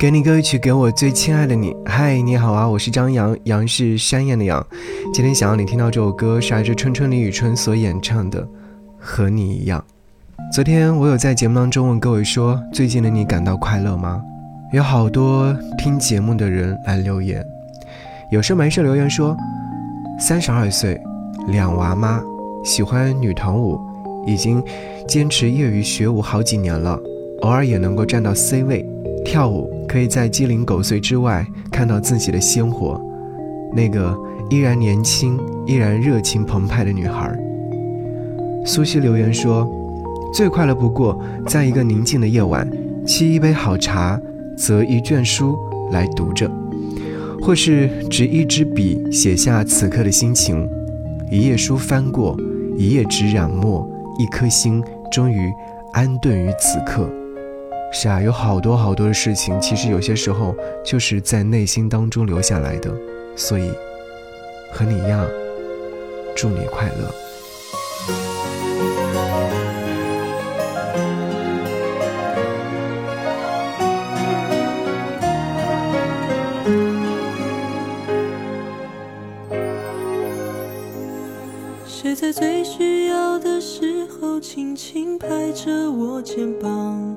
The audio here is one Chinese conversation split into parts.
给你歌曲，给我最亲爱的你。嗨，你好啊，我是张扬，杨是山羊的羊。今天想要你听到这首歌，是来自春春李宇春所演唱的《和你一样》。昨天我有在节目当中问各位说，最近的你感到快乐吗？有好多听节目的人来留言，有事没事留言说，三十二岁，两娃妈，喜欢女团舞，已经坚持业余学舞好几年了。偶尔也能够站到 C 位，跳舞可以在鸡零狗碎之外看到自己的鲜活，那个依然年轻、依然热情澎湃的女孩。苏西留言说：“最快乐不过，在一个宁静的夜晚，沏一杯好茶，择一卷书来读着，或是执一支笔写下此刻的心情。一页书翻过，一页纸染墨，一颗心终于安顿于此刻。”是啊，有好多好多的事情，其实有些时候就是在内心当中留下来的，所以和你一样，祝你快乐。谁在最需要的时候轻轻拍着我肩膀？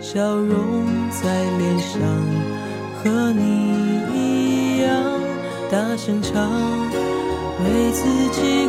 笑容在脸上，和你一样大声唱，为自己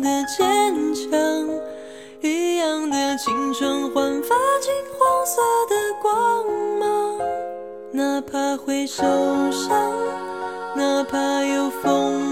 的坚强，一样的青春焕发金黄色的光芒，哪怕会受伤，哪怕有风